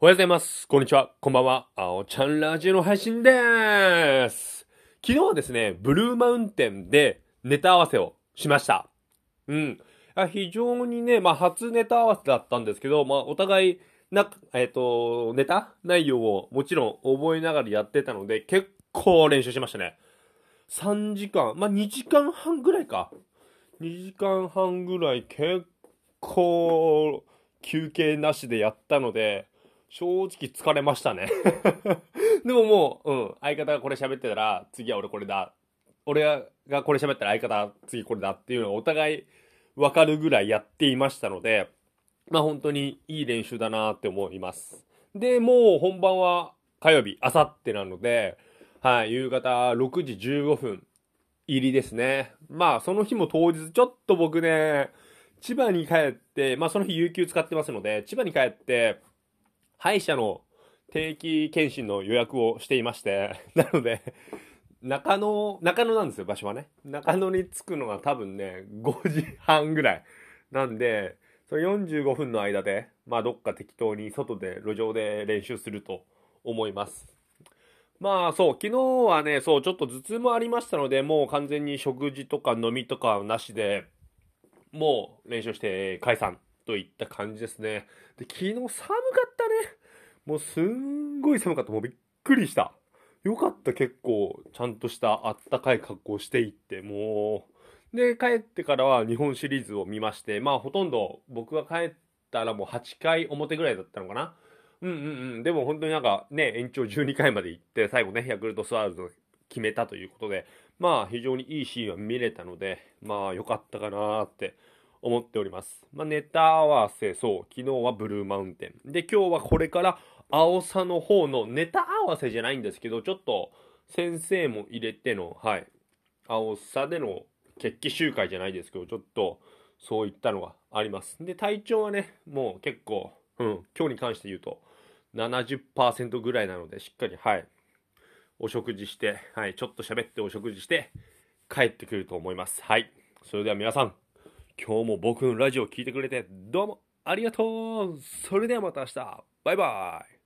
おはようございます。こんにちは。こんばんは。あおちゃんラジオの配信でーす。昨日はですね、ブルーマウンテンでネタ合わせをしました。うん。あ非常にね、まあ、初ネタ合わせだったんですけど、まあ、お互い、な、えっ、と、ネタ内容をもちろん覚えながらやってたので、結構練習しましたね。3時間、まあ、2時間半ぐらいか。2時間半ぐらい結構休憩なしでやったので、正直疲れましたね。でももう、うん、相方がこれ喋ってたら、次は俺これだ。俺がこれ喋ったら相方、次これだっていうのをお互い分かるぐらいやっていましたので、まあ本当にいい練習だなって思います。で、もう本番は火曜日、あさってなので、はい、夕方6時15分入りですね。まあその日も当日ちょっと僕ね、千葉に帰って、まあその日有給使ってますので、千葉に帰って、歯医者の定期検診の予約をしていまして、なので、中野、中野なんですよ、場所はね。中野に着くのが多分ね、5時半ぐらい。なんで、それ45分の間で、まあどっか適当に外で、路上で練習すると思います。まあそう、昨日はね、そう、ちょっと頭痛もありましたので、もう完全に食事とか飲みとかなしで、もう練習して解散といった感じですね。で、昨日寒かったね。もうすんごい寒かった。もうびっくりした。よかった、結構、ちゃんとしたあったかい格好していって、もう。で、帰ってからは日本シリーズを見まして、まあほとんど僕が帰ったらもう8回表ぐらいだったのかな。うんうんうん。でも本当になんかね、延長12回まで行って、最後ね、ヤクルトスワローズ決めたということで、まあ非常にいいシーンは見れたので、まあ良かったかなって思っております。まあネタ合わせ、そう、昨日はブルーマウンテン。で、今日はこれから青さの方のネタ合わせじゃないんですけど、ちょっと先生も入れての、はい、青さでの決起集会じゃないですけど、ちょっとそういったのがあります。で、体調はね、もう結構、うん、今日に関して言うと70%ぐらいなので、しっかり、はい、お食事して、はい、ちょっと喋ってお食事して帰ってくると思います。はい。それでは皆さん、今日も僕のラジオを聞いてくれてどうもありがとう。それではまた明日。バイバイ。